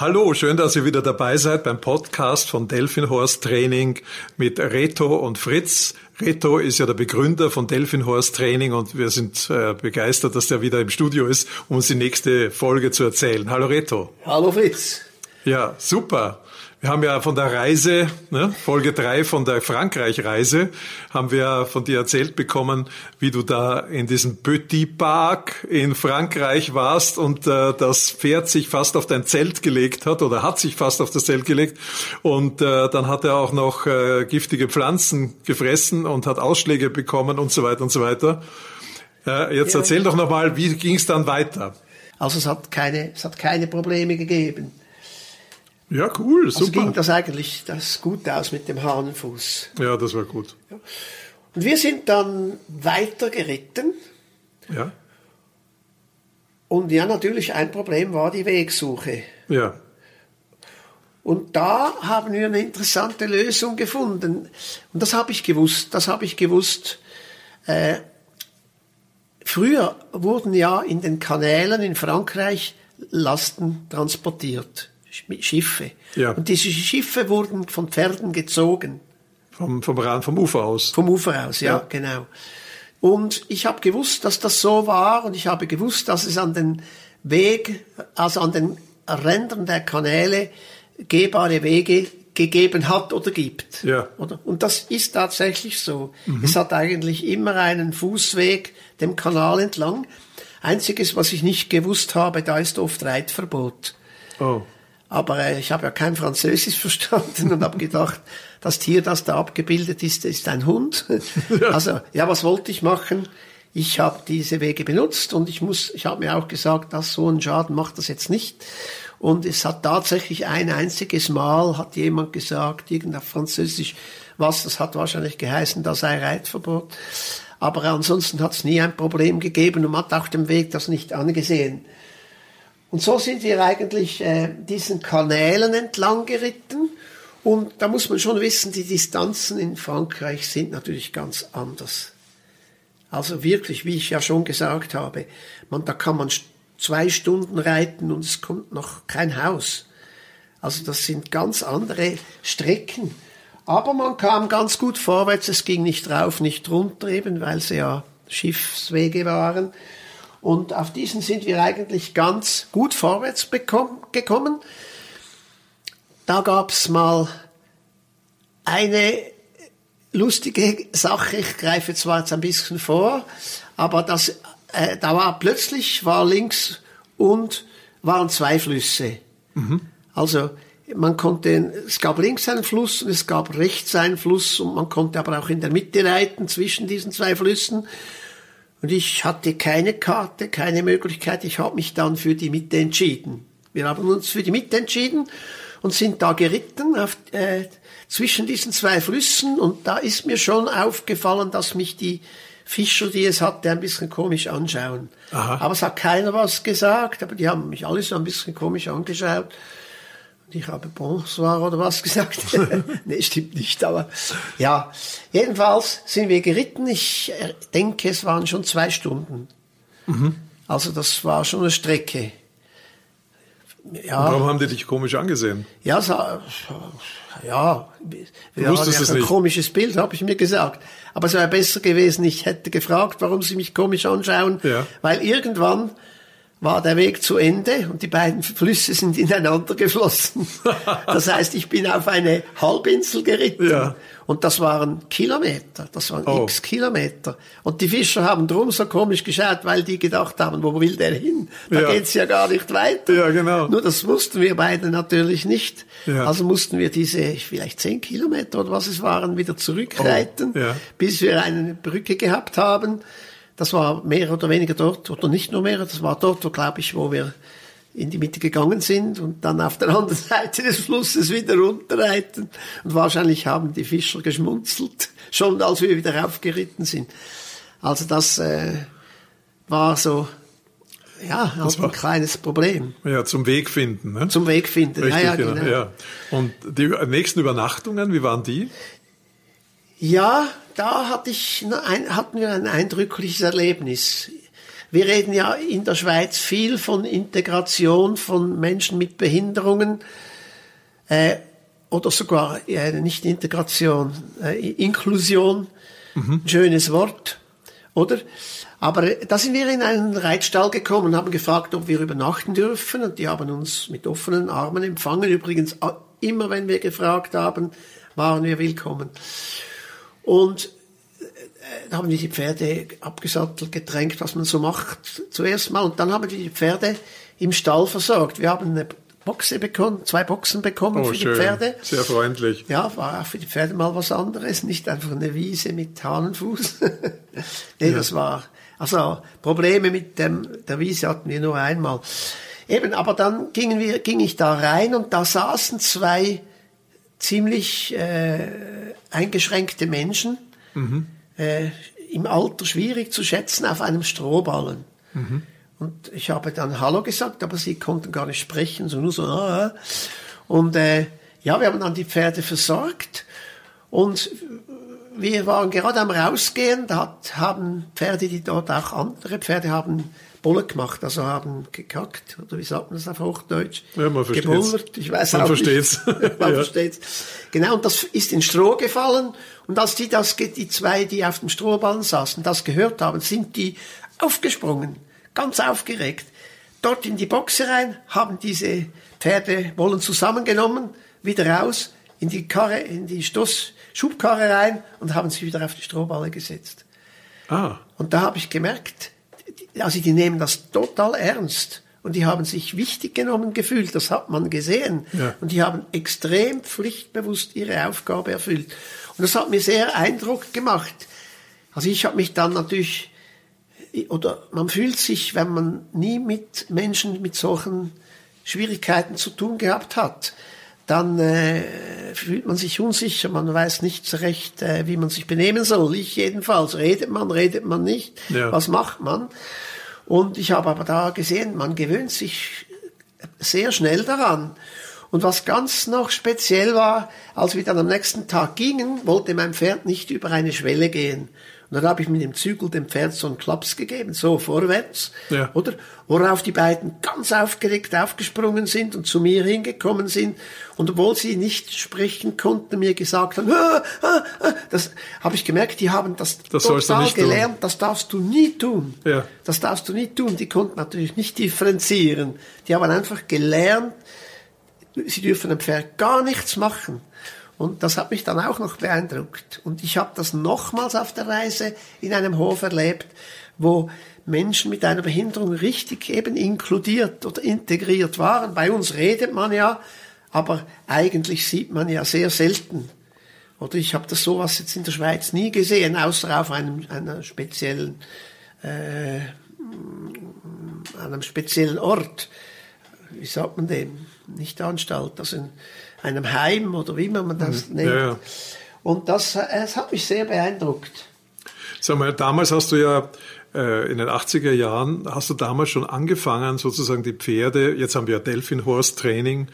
Hallo, schön, dass ihr wieder dabei seid beim Podcast von Delfinhorst Training mit Reto und Fritz. Reto ist ja der Begründer von Delfinhorst Training und wir sind äh, begeistert, dass der wieder im Studio ist, um uns die nächste Folge zu erzählen. Hallo Reto. Hallo Fritz. Ja, super. Wir haben ja von der Reise, ne, Folge drei von der Frankreich-Reise, haben wir von dir erzählt bekommen, wie du da in diesem Petit Park in Frankreich warst und äh, das Pferd sich fast auf dein Zelt gelegt hat oder hat sich fast auf das Zelt gelegt und äh, dann hat er auch noch äh, giftige Pflanzen gefressen und hat Ausschläge bekommen und so weiter und so weiter. Äh, jetzt ja. erzähl doch nochmal, wie ging es dann weiter? Also es hat keine, es hat keine Probleme gegeben. Ja, cool, super. Also ging das eigentlich das gut aus mit dem Hahnenfuß. Ja, das war gut. Ja. Und wir sind dann weiter geritten. Ja. Und ja, natürlich ein Problem war die Wegsuche. Ja. Und da haben wir eine interessante Lösung gefunden. Und das habe ich gewusst. Das habe ich gewusst. Äh, früher wurden ja in den Kanälen in Frankreich Lasten transportiert. Schiffe. Ja. Und diese Schiffe wurden von Pferden gezogen. Vom, vom, vom Ufer aus. Vom Ufer aus, ja, ja. genau. Und ich habe gewusst, dass das so war und ich habe gewusst, dass es an den Weg, also an den Rändern der Kanäle gehbare Wege gegeben hat oder gibt. Ja. Oder? Und das ist tatsächlich so. Mhm. Es hat eigentlich immer einen Fußweg dem Kanal entlang. Einziges, was ich nicht gewusst habe, da ist oft Reitverbot. Oh. Aber äh, ich habe ja kein Französisch verstanden und habe gedacht, das Tier, das da abgebildet ist, ist ein Hund. Also ja, was wollte ich machen? Ich habe diese Wege benutzt und ich muss, ich habe mir auch gesagt, dass so ein Schaden macht das jetzt nicht. Und es hat tatsächlich ein einziges Mal hat jemand gesagt, irgendein Französisch, was, das hat wahrscheinlich geheißen, da sei Reitverbot. Aber ansonsten hat es nie ein Problem gegeben und man hat auch den Weg das nicht angesehen. Und so sind wir eigentlich äh, diesen Kanälen entlang geritten. Und da muss man schon wissen, die Distanzen in Frankreich sind natürlich ganz anders. Also wirklich, wie ich ja schon gesagt habe, man, da kann man zwei Stunden reiten und es kommt noch kein Haus. Also das sind ganz andere Strecken. Aber man kam ganz gut vorwärts, es ging nicht rauf, nicht runter eben, weil sie ja Schiffswege waren. Und auf diesen sind wir eigentlich ganz gut vorwärts gekommen. Da gab's mal eine lustige Sache, ich greife zwar jetzt ein bisschen vor, aber das, äh, da war plötzlich war links und waren zwei Flüsse. Mhm. Also man konnte, es gab links einen Fluss und es gab rechts einen Fluss und man konnte aber auch in der Mitte reiten zwischen diesen zwei Flüssen. Und ich hatte keine Karte, keine Möglichkeit. Ich habe mich dann für die Mitte entschieden. Wir haben uns für die Mitte entschieden und sind da geritten auf, äh, zwischen diesen zwei Flüssen. Und da ist mir schon aufgefallen, dass mich die Fischer, die es hatte, ein bisschen komisch anschauen. Aha. Aber es hat keiner was gesagt, aber die haben mich alle so ein bisschen komisch angeschaut ich habe Bonsoir oder was gesagt. nee, stimmt nicht, aber ja. Jedenfalls sind wir geritten. Ich äh, denke, es waren schon zwei Stunden. Mhm. Also das war schon eine Strecke. Ja. Und warum haben die dich komisch angesehen? Ja, so, ja, wir haben ja ein nicht. komisches Bild, habe ich mir gesagt. Aber es wäre besser gewesen, ich hätte gefragt, warum sie mich komisch anschauen, ja. weil irgendwann war der Weg zu Ende und die beiden Flüsse sind ineinander geflossen. Das heißt, ich bin auf eine Halbinsel geritten. Ja. Und das waren Kilometer, das waren oh. x Kilometer. Und die Fischer haben drum so komisch geschaut, weil die gedacht haben, wo will der hin? Da ja. geht's ja gar nicht weiter. Ja, genau. Nur das wussten wir beide natürlich nicht. Ja. Also mussten wir diese vielleicht zehn Kilometer oder was es waren, wieder zurückreiten, oh. ja. bis wir eine Brücke gehabt haben. Das war mehr oder weniger dort, oder nicht nur mehr, das war dort, wo, glaube ich, wo wir in die Mitte gegangen sind und dann auf der anderen Seite des Flusses wieder runterreiten. Und wahrscheinlich haben die Fischer geschmunzelt, schon als wir wieder aufgeritten sind. Also das äh, war so, ja, das war ein kleines Problem. Ja, zum Weg finden. Ne? Zum Weg finden, Richtig, ja, ja, genau. Ja. Und die nächsten Übernachtungen, wie waren die? Ja, da hatte ich ein, hatten wir ein eindrückliches Erlebnis. Wir reden ja in der Schweiz viel von Integration von Menschen mit Behinderungen äh, oder sogar äh, nicht Integration, äh, Inklusion. Mhm. Schönes Wort, oder? Aber da sind wir in einen Reitstall gekommen und haben gefragt, ob wir übernachten dürfen. Und die haben uns mit offenen Armen empfangen. Übrigens, immer wenn wir gefragt haben, waren wir willkommen. Und da haben wir die Pferde abgesattelt, getränkt, was man so macht, zuerst mal. Und dann haben wir die Pferde im Stall versorgt. Wir haben eine Boxe bekommen, zwei Boxen bekommen oh, für schön. die Pferde. Sehr freundlich. Ja, war auch für die Pferde mal was anderes, nicht einfach eine Wiese mit Hahnenfuß. nee, ja. das war, also Probleme mit dem, der Wiese hatten wir nur einmal. Eben, aber dann gingen wir, ging ich da rein und da saßen zwei ziemlich äh, eingeschränkte Menschen, mhm äh, im Alter schwierig zu schätzen auf einem Strohballen. Mhm. Und ich habe dann Hallo gesagt, aber sie konnten gar nicht sprechen, so nur so. Ah. Und äh, ja, wir haben dann die Pferde versorgt und wir waren gerade am rausgehen, da hat, haben Pferde, die dort auch andere Pferde haben, Bulle gemacht, also haben gekackt, oder wie sagt man das auf Hochdeutsch? Ja, man versteht's. Gebullert, ich weiß man auch versteht's. nicht. man ja. versteht's. Genau, und das ist in Stroh gefallen, und als die das, die zwei, die auf dem Strohballen saßen, das gehört haben, sind die aufgesprungen, ganz aufgeregt, dort in die Boxe rein, haben diese Pferdebollen zusammengenommen, wieder raus, in die Karre, in die Stoß, Schubkarre rein und haben sie wieder auf die Strohballe gesetzt. Ah. Und da habe ich gemerkt, also die nehmen das total ernst und die haben sich wichtig genommen gefühlt, das hat man gesehen. Ja. Und die haben extrem pflichtbewusst ihre Aufgabe erfüllt. Und das hat mir sehr Eindruck gemacht. Also ich habe mich dann natürlich, oder man fühlt sich, wenn man nie mit Menschen mit solchen Schwierigkeiten zu tun gehabt hat, dann äh, fühlt man sich unsicher, man weiß nicht so recht, äh, wie man sich benehmen soll. Ich jedenfalls. Redet man, redet man nicht. Ja. Was macht man? Und ich habe aber da gesehen, man gewöhnt sich sehr schnell daran. Und was ganz noch speziell war, als wir dann am nächsten Tag gingen, wollte mein Pferd nicht über eine Schwelle gehen. Und dann habe ich mit dem Zügel dem Pferd so einen Klaps gegeben, so vorwärts, ja. oder? Worauf die beiden ganz aufgeregt aufgesprungen sind und zu mir hingekommen sind. Und obwohl sie nicht sprechen konnten, mir gesagt haben, ah, ah, ah, das habe ich gemerkt, die haben das, das total gelernt, tun. das darfst du nie tun. Ja. Das darfst du nie tun. Die konnten natürlich nicht differenzieren. Die haben einfach gelernt, sie dürfen dem Pferd gar nichts machen. Und das hat mich dann auch noch beeindruckt. Und ich habe das nochmals auf der Reise in einem Hof erlebt, wo Menschen mit einer Behinderung richtig eben inkludiert oder integriert waren. Bei uns redet man ja, aber eigentlich sieht man ja sehr selten. Oder ich habe das sowas jetzt in der Schweiz nie gesehen, außer auf einem, einer speziellen, äh, einem speziellen Ort. Wie sagt man dem? Nicht Anstalt, also in, einem Heim oder wie man das mhm. nennt. Ja. Und das, es hat mich sehr beeindruckt. Sag mal, damals hast du ja äh, in den 80er Jahren, hast du damals schon angefangen, sozusagen die Pferde, jetzt haben wir ja Delphin Horse Training,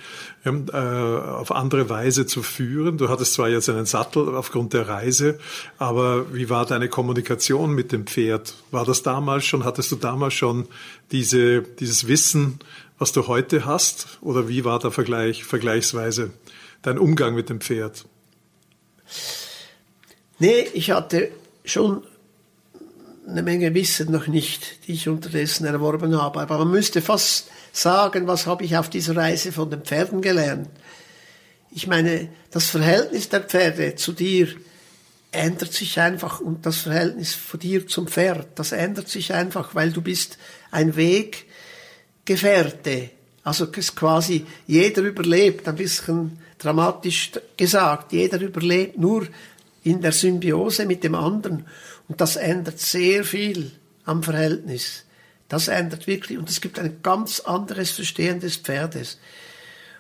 ähm, äh, auf andere Weise zu führen. Du hattest zwar jetzt einen Sattel aufgrund der Reise, aber wie war deine Kommunikation mit dem Pferd? War das damals schon, hattest du damals schon diese, dieses Wissen, was du heute hast? Oder wie war der Vergleich, vergleichsweise dein Umgang mit dem Pferd? Nee, ich hatte schon eine Menge Wissen noch nicht, die ich unterdessen erworben habe. Aber man müsste fast sagen, was habe ich auf dieser Reise von den Pferden gelernt? Ich meine, das Verhältnis der Pferde zu dir ändert sich einfach und das Verhältnis von dir zum Pferd, das ändert sich einfach, weil du bist ein Weg, Gefährte. Also quasi jeder überlebt, ein bisschen dramatisch gesagt, jeder überlebt nur in der Symbiose mit dem anderen. Und das ändert sehr viel am Verhältnis. Das ändert wirklich, und es gibt ein ganz anderes Verstehen des Pferdes.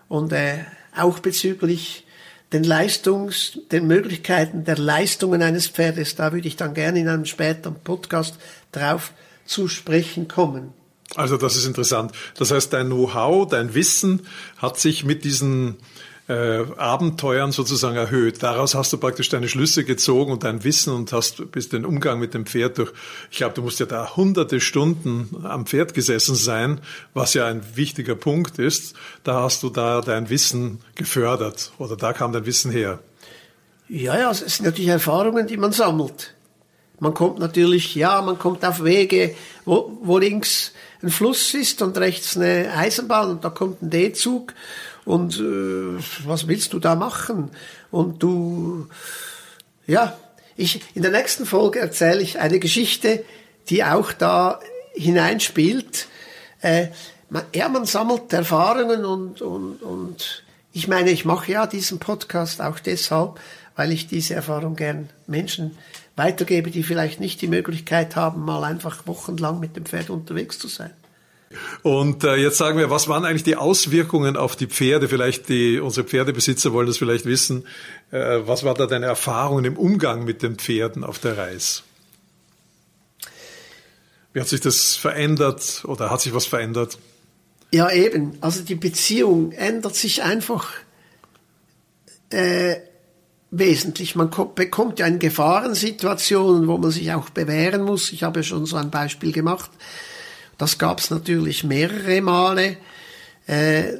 Und äh, auch bezüglich den Leistungs, den Möglichkeiten der Leistungen eines Pferdes, da würde ich dann gerne in einem späteren Podcast drauf zu sprechen kommen. Also das ist interessant. Das heißt, dein Know-how, dein Wissen hat sich mit diesen äh, Abenteuern sozusagen erhöht. Daraus hast du praktisch deine Schlüsse gezogen und dein Wissen und hast bis den Umgang mit dem Pferd durch. Ich glaube, du musst ja da hunderte Stunden am Pferd gesessen sein, was ja ein wichtiger Punkt ist. Da hast du da dein Wissen gefördert oder da kam dein Wissen her. Ja, ja, es sind natürlich Erfahrungen, die man sammelt. Man kommt natürlich, ja, man kommt auf Wege, wo, wo links ein Fluss ist und rechts eine Eisenbahn und da kommt ein D-Zug und äh, was willst du da machen? Und du, ja, ich, in der nächsten Folge erzähle ich eine Geschichte, die auch da hineinspielt. Äh, man, ja, man sammelt Erfahrungen und, und, und ich meine, ich mache ja diesen Podcast auch deshalb, weil ich diese Erfahrung gern Menschen weitergebe, die vielleicht nicht die Möglichkeit haben, mal einfach wochenlang mit dem Pferd unterwegs zu sein. Und äh, jetzt sagen wir, was waren eigentlich die Auswirkungen auf die Pferde? Vielleicht die unsere Pferdebesitzer wollen das vielleicht wissen. Äh, was war da deine Erfahrungen im Umgang mit den Pferden auf der Reise? Wie hat sich das verändert oder hat sich was verändert? Ja, eben. Also die Beziehung ändert sich einfach äh, wesentlich. Man bekommt ja in Gefahrensituationen, wo man sich auch bewähren muss. Ich habe schon so ein Beispiel gemacht. Das gab es natürlich mehrere Male. Äh,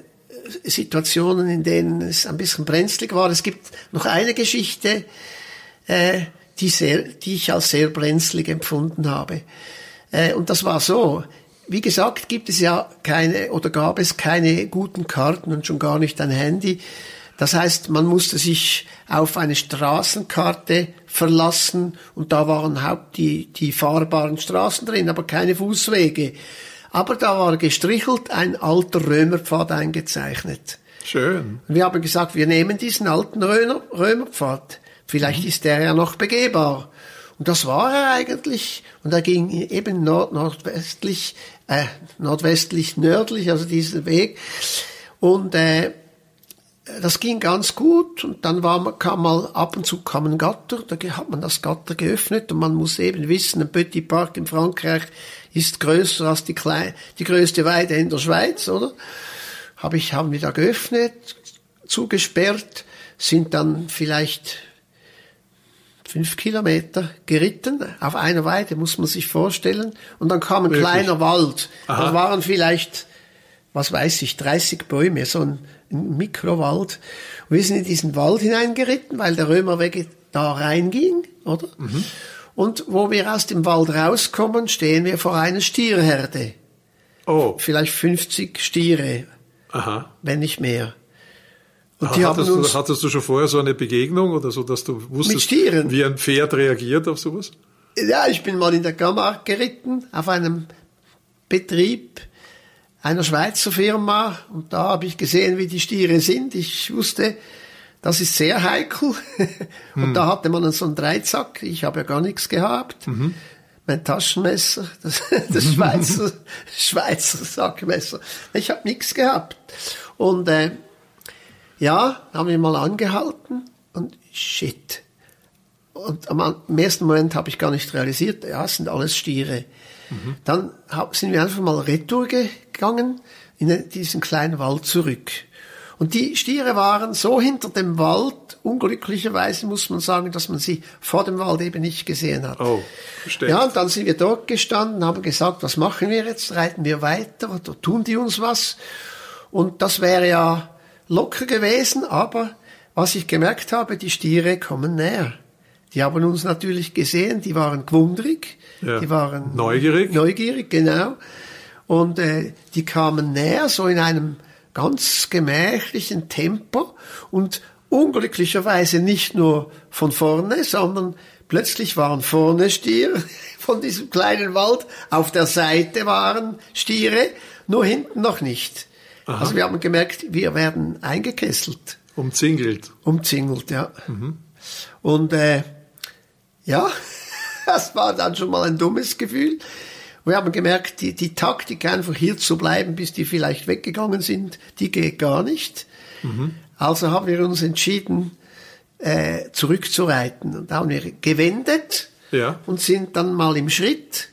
Situationen, in denen es ein bisschen brenzlig war. Es gibt noch eine Geschichte, äh, die, sehr, die ich als sehr brenzlig empfunden habe. Äh, und das war so. Wie gesagt, gibt es ja keine oder gab es keine guten Karten und schon gar nicht ein Handy. Das heißt, man musste sich auf eine Straßenkarte verlassen und da waren haupt die, die fahrbaren Straßen drin, aber keine Fußwege. Aber da war gestrichelt ein alter Römerpfad eingezeichnet. Schön. wir haben gesagt, wir nehmen diesen alten Römer, Römerpfad. Vielleicht mhm. ist der ja noch begehbar. Und das war er eigentlich. Und er ging eben nord nordwestlich, äh, nordwestlich, nördlich, also diesen Weg. Und äh, das ging ganz gut und dann war, kam mal ab und zu kam ein Gatter, da hat man das Gatter geöffnet und man muss eben wissen, ein Petit Park in Frankreich ist größer als die, kleine, die größte Weide in der Schweiz, oder? Hab ich, haben wir da geöffnet, zugesperrt, sind dann vielleicht fünf Kilometer geritten auf einer Weide, muss man sich vorstellen. Und dann kam ein Wirklich? kleiner Wald. Aha. Das waren vielleicht, was weiß ich, 30 Bäume, so ein ein Mikrowald. Und wir sind in diesen Wald hineingeritten, weil der Römerweg da reinging, oder? Mhm. Und wo wir aus dem Wald rauskommen, stehen wir vor einer Stierherde. Oh. Vielleicht 50 Stiere. Aha. Wenn nicht mehr. Und die hattest, haben uns, du, hattest du schon vorher so eine Begegnung oder so, dass du wusstest, wie ein Pferd reagiert auf sowas? Ja, ich bin mal in der Kammer geritten auf einem Betrieb einer Schweizer Firma und da habe ich gesehen, wie die Stiere sind. Ich wusste, das ist sehr heikel. und hm. da hatte man so einen Dreizack. Ich habe ja gar nichts gehabt. Mhm. Mein Taschenmesser, das, das Schweizer, Schweizer Sackmesser. Ich habe nichts gehabt. Und äh, ja, haben wir mal angehalten und shit. Und am, ersten Moment habe ich gar nicht realisiert, ja, es sind alles Stiere. Mhm. Dann sind wir einfach mal retour gegangen, in diesen kleinen Wald zurück. Und die Stiere waren so hinter dem Wald, unglücklicherweise muss man sagen, dass man sie vor dem Wald eben nicht gesehen hat. Oh, verstehe. Ja, und dann sind wir dort gestanden, haben gesagt, was machen wir jetzt? Reiten wir weiter oder tun die uns was? Und das wäre ja locker gewesen, aber was ich gemerkt habe, die Stiere kommen näher. Die haben uns natürlich gesehen, die waren gewundrig, ja. die waren neugierig. Neugierig, genau. Und äh, die kamen näher, so in einem ganz gemächlichen Tempo und unglücklicherweise nicht nur von vorne, sondern plötzlich waren vorne Stiere von diesem kleinen Wald, auf der Seite waren Stiere, nur hinten noch nicht. Aha. Also wir haben gemerkt, wir werden eingekesselt. Umzingelt. Umzingelt, ja. Mhm. Und äh, ja, das war dann schon mal ein dummes Gefühl. Wir haben gemerkt, die, die Taktik einfach hier zu bleiben, bis die vielleicht weggegangen sind, die geht gar nicht. Mhm. Also haben wir uns entschieden, äh, zurückzureiten. Und da haben wir gewendet ja. und sind dann mal im Schritt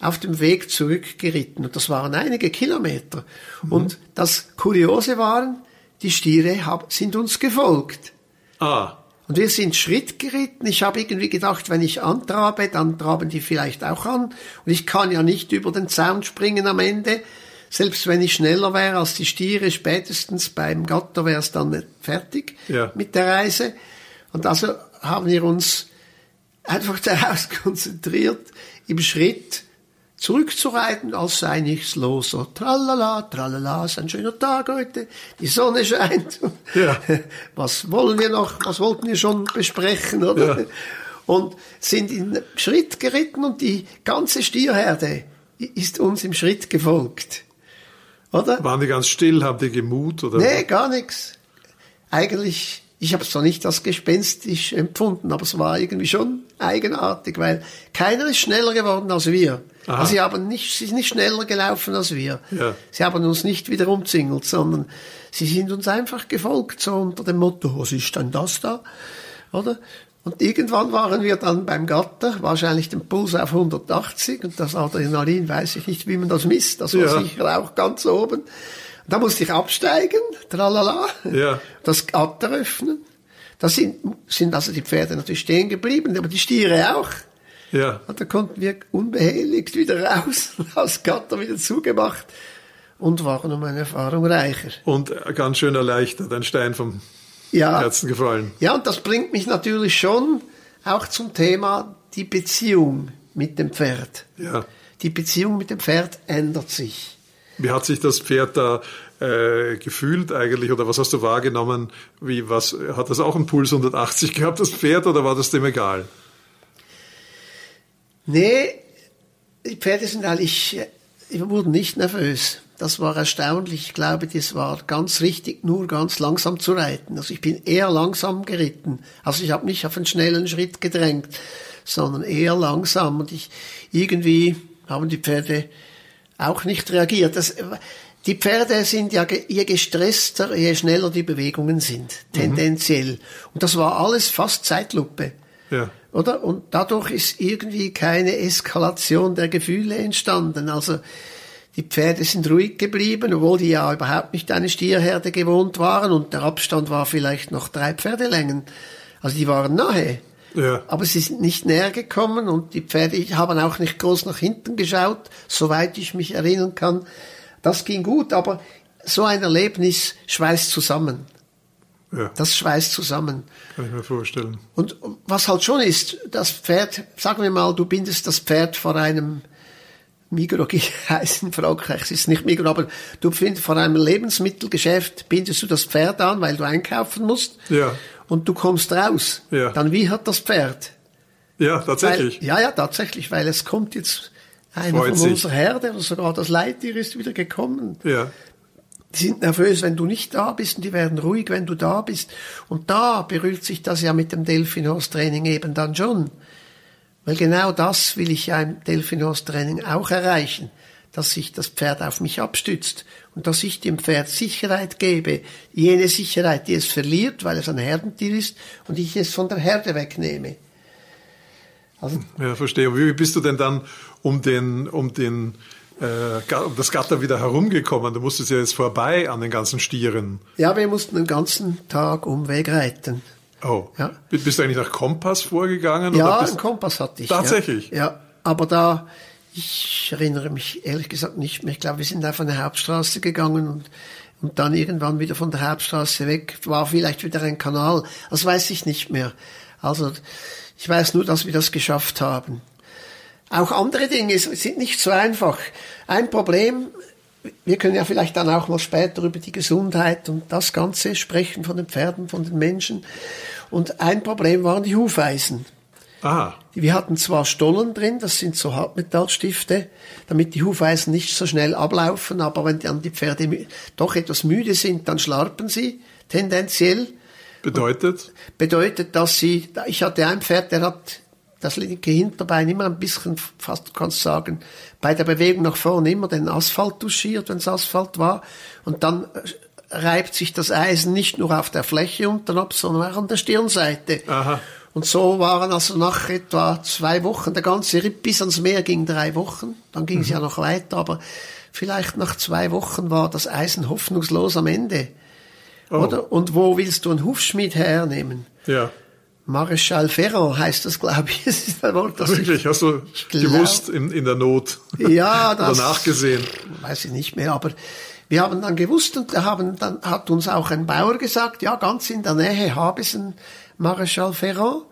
auf dem Weg zurückgeritten. Und das waren einige Kilometer. Mhm. Und das Kuriose waren, die Stiere hab, sind uns gefolgt. Ah, Und wir sind Schritt geritten. Ich habe irgendwie gedacht, wenn ich antrabe, dann traben die vielleicht auch an. Und ich kann ja nicht über den Zaun springen am Ende. Selbst wenn ich schneller wäre als die Stiere, spätestens beim Gatter wäre es dann fertig Ja. mit der Reise. Und also haben wir uns einfach daraus konzentriert, im Schritt zurückzureiten, als sei nichts los. So, tralala, tralala, ist ein schöner Tag heute, die Sonne scheint. Ja. Was wollen wir noch, was wollten wir schon besprechen, oder? Ja. Und sind in Schritt geritten und die ganze Stierherde ist uns im Schritt gefolgt. Oder? waren die ganz still, haben die gemut oder? Nee, gar nichts. Eigentlich, ich habe es zwar nicht als gespenstisch empfunden, aber es war irgendwie schon eigenartig, weil keiner ist schneller geworden als wir. Aha. Also sie haben nicht, sie sind nicht schneller gelaufen als wir. Ja. Sie haben uns nicht wieder umzingelt, sondern sie sind uns einfach gefolgt, so unter dem Motto, was ist denn das da? Oder? Und irgendwann waren wir dann beim Gatter, wahrscheinlich den Puls auf 180 und das Adrenalin weiß ich nicht, wie man das misst, das war Ja. sicher auch ganz oben. Da musste ich absteigen, tralala, Ja. das Gatter öffnen. Da sind, sind also die Pferde natürlich stehen geblieben, aber die Stiere auch. Ja. Und da konnten wir unbehelligt wieder raus, das Gatter wieder zugemacht und waren um eine Erfahrung reicher. Und ganz schön erleichtert, ein Stein vom Ja, Herzen gefallen. ja, und das bringt mich natürlich schon auch zum Thema die Beziehung mit dem Pferd. Ja. Die Beziehung mit dem Pferd ändert sich. Wie hat sich das Pferd da äh, gefühlt eigentlich oder was hast du wahrgenommen? Wie was hat das auch einen Puls 180 gehabt das Pferd oder war das dem egal? Nee, die Pferde sind eigentlich, die wurden nicht nervös. Das war erstaunlich. Ich glaube, das war ganz richtig, nur ganz langsam zu reiten. Also ich bin eher langsam geritten. Also ich habe nicht auf einen schnellen Schritt gedrängt, sondern eher langsam. Und ich irgendwie haben die Pferde auch nicht reagiert. Das, die Pferde sind ja, je gestresster, je schneller die Bewegungen sind, tendenziell. Und das war alles fast Zeitlupe. Ja. Oder? Und dadurch ist irgendwie keine Eskalation der Gefühle entstanden. Also, die Pferde sind ruhig geblieben, obwohl die ja überhaupt nicht eine Stierherde gewohnt waren und der Abstand war vielleicht noch drei Pferdelängen. Also die waren nahe. Ja. Aber sie sind nicht näher gekommen und die Pferde haben auch nicht groß nach hinten geschaut, soweit ich mich erinnern kann. Das ging gut, aber so ein Erlebnis schweißt zusammen. Ja. Das schweißt zusammen. Kann ich mir vorstellen. Und was halt schon ist, das Pferd, sagen wir mal, du bindest das Pferd vor einem Migros heißt in Frankreich, es ist nicht Migros, aber du findest vor einem Lebensmittelgeschäft, bindest du das Pferd an, weil du einkaufen musst. Ja. Und du kommst raus. Ja. Dann wie hat das Pferd? Ja, tatsächlich. Weil, ja, ja, tatsächlich, weil es kommt jetzt einer Freut von sich. unserer Herde oder sogar das Leittier ist wieder gekommen. Ja. Die sind nervös, wenn du nicht da bist und die werden ruhig, wenn du da bist. Und da berührt sich das ja mit dem Delfinhorse-Training eben dann schon. Weil genau das will ich ja im Delfinhorse-Training auch erreichen, dass sich das Pferd auf mich abstützt und dass ich dem Pferd Sicherheit gebe, jene Sicherheit, die es verliert, weil es ein Herdentier ist und ich es von der Herde wegnehme. Also Ja, verstehe. Wie bist du denn dann um den, um den, äh, um das Gatter wieder herumgekommen? Du musstest ja jetzt vorbei an den ganzen Stieren. Ja, wir mussten den ganzen Tag Umweg reiten. Oh. Ja. Bist du eigentlich nach Kompass vorgegangen? Ja, einen Kompass hatte ich. Tatsächlich? Ja, ja, aber da, ich erinnere mich ehrlich gesagt nicht mehr. Ich glaube, wir sind auf eine Hauptstraße gegangen und, und dann irgendwann wieder von der Hauptstraße weg. War vielleicht wieder ein Kanal. Das weiß ich nicht mehr. Also, ich weiß nur, dass wir das geschafft haben. Auch andere Dinge sind nicht so einfach. Ein Problem, wir können ja vielleicht dann auch mal später über die Gesundheit und das Ganze sprechen von den Pferden, von den Menschen. Und ein Problem waren die Hufeisen. Aha. Wir hatten zwar Stollen drin, das sind so Hartmetallstifte, damit die Hufeisen nicht so schnell ablaufen, aber wenn dann die Pferde doch etwas müde sind, dann schlarpen sie tendenziell. Bedeutet? Bedeutet, dass sie, ich hatte ein Pferd, der hat das linke Hinterbein immer ein bisschen, fast du kannst sagen, bei der Bewegung nach vorne immer den Asphalt touchiert, wenn es Asphalt war. Und dann äh, reibt sich das Eisen nicht nur auf der Fläche unten ab, sondern auch an der Stirnseite. Aha. Und so waren also nach etwa zwei Wochen, der ganze Ritt bis ans Meer ging drei Wochen, dann ging es ja noch weiter, aber vielleicht nach zwei Wochen war das Eisen hoffnungslos am Ende. Oh. Oder? Und wo willst du einen Hufschmied hernehmen? Ja. Maréchal Ferrand heißt das, glaube ich. Das ist ein Wort, das Wirklich, hast du gewusst in, in der Not? Ja, das Oder nachgesehen? weiß ich nicht mehr, aber wir haben dann gewusst und haben, dann hat uns auch ein Bauer gesagt, ja, ganz in der Nähe Habesen, Maréchal Ferrand.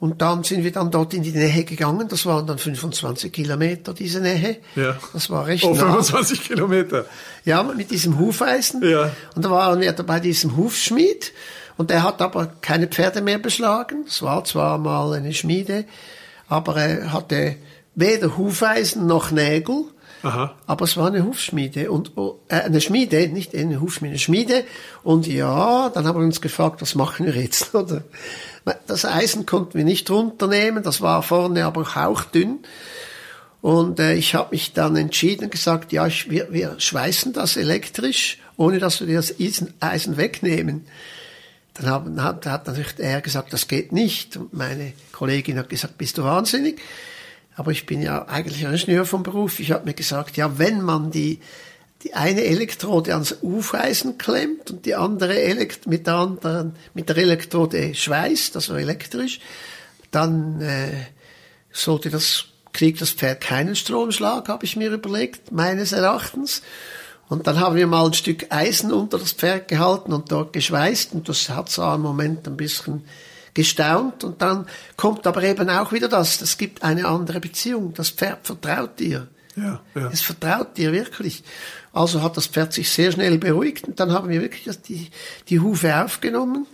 Und dann sind wir dann dort in die Nähe gegangen. Das waren dann 25 Kilometer, diese Nähe. Ja. Das war recht Oh, nah. 25 Kilometer. Ja, mit diesem Hufeisen. Ja. Und da waren wir bei diesem Hufschmied. Und der hat aber keine Pferde mehr beschlagen. Es war zwar mal eine Schmiede, aber er hatte weder Hufeisen noch Nägel. Aha. Aber es war eine Hufschmiede und oh, äh, eine Schmiede, nicht eine Hufschmiede, eine Schmiede. Und ja, dann haben wir uns gefragt, was machen wir jetzt? Oder? Das Eisen konnten wir nicht runternehmen, das war vorne aber hauchdünn. Und äh, ich habe mich dann entschieden, gesagt, ja, ich, wir, wir schweißen das elektrisch, ohne dass wir das Eisen, wegnehmen. Dann haben, hat, hat natürlich er gesagt, das geht nicht. Und meine Kollegin hat gesagt, bist du wahnsinnig? Aber ich bin ja eigentlich Ingenieur vom Beruf. Ich habe mir gesagt, ja, wenn man die, die eine Elektrode ans Hufeisen klemmt und die andere Elekt mit der anderen, mit der Elektrode schweißt, also elektrisch, dann äh, sollte das, kriegt das Pferd keinen Stromschlag, habe ich mir überlegt, meines Erachtens. Und dann haben wir mal ein Stück Eisen unter das Pferd gehalten und dort geschweißt und das hat so einen Moment ein bisschen gestaunt und dann kommt aber eben auch wieder das, es gibt eine andere Beziehung. Das Pferd vertraut dir. Ja, ja. Es vertraut dir wirklich. Also hat das Pferd sich sehr schnell beruhigt und dann haben wir wirklich die, die Hufe aufgenommen,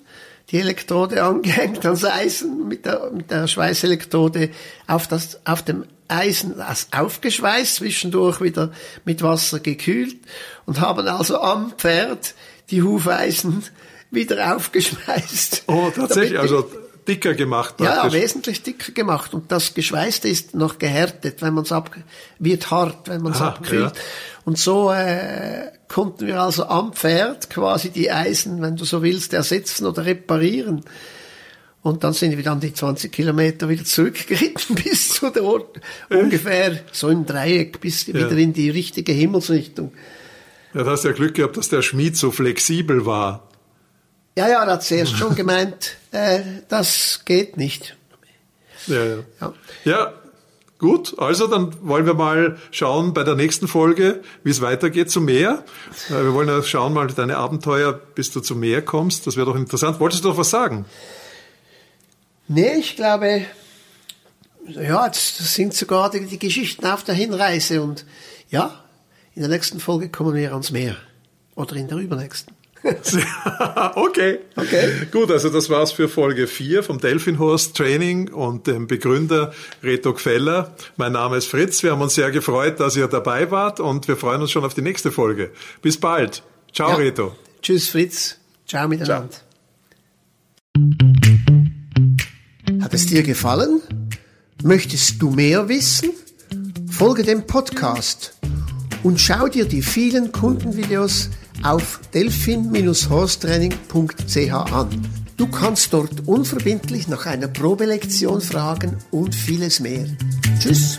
die Elektrode angehängt ans Eisen mit der, mit der Schweißelektrode auf das, auf dem Eisen das aufgeschweißt, zwischendurch wieder mit Wasser gekühlt und haben also am Pferd die Hufeisen wieder aufgeschweißt. Oh, tatsächlich, also dicker gemacht. ja, ja, praktisch. wesentlich dicker gemacht. Und das Geschweißte ist noch gehärtet, wenn man es ab, wird hart, wenn man es abkühlt. ja. Und so äh, konnten wir also am Pferd quasi die Eisen, wenn du so willst, ersetzen oder reparieren. Und dann sind wir dann die 20 Kilometer wieder zurückgeritten bis zu der Ort, ungefähr so im Dreieck, bis wieder in die richtige Himmelsrichtung. Ja, da hast du ja Glück gehabt, dass der Schmied so flexibel war. Ja, ja, er hat zuerst schon gemeint, äh, das geht nicht. Ja, ja. Ja. ja, gut. Also dann wollen wir mal schauen bei der nächsten Folge, wie es weitergeht zum Meer. Äh, Wir wollen ja schauen mal deine Abenteuer, bis du zum Meer kommst. Das wäre doch interessant. Wolltest du noch was sagen? Nee, ich glaube, ja, das sind sogar die, die Geschichten auf der Hinreise und ja, in der nächsten Folge kommen wir ans Meer. Oder in der übernächsten. okay. Okay. Gut, also das war's für Folge 4 vom Delfinhorst Training und dem Begründer Reto Gfeller. Mein Name ist Fritz. Wir haben uns sehr gefreut, dass ihr dabei wart und wir freuen uns schon auf die nächste Folge. Bis bald. Ciao, Ja. Reto. Tschüss Fritz. Ciao miteinander. Hat es dir gefallen? Möchtest du mehr wissen? Folge dem Podcast und schau dir die vielen Kundenvideos auf delphin-horstraining.ch an. Du kannst dort unverbindlich nach einer Probelektion fragen und vieles mehr. Tschüss.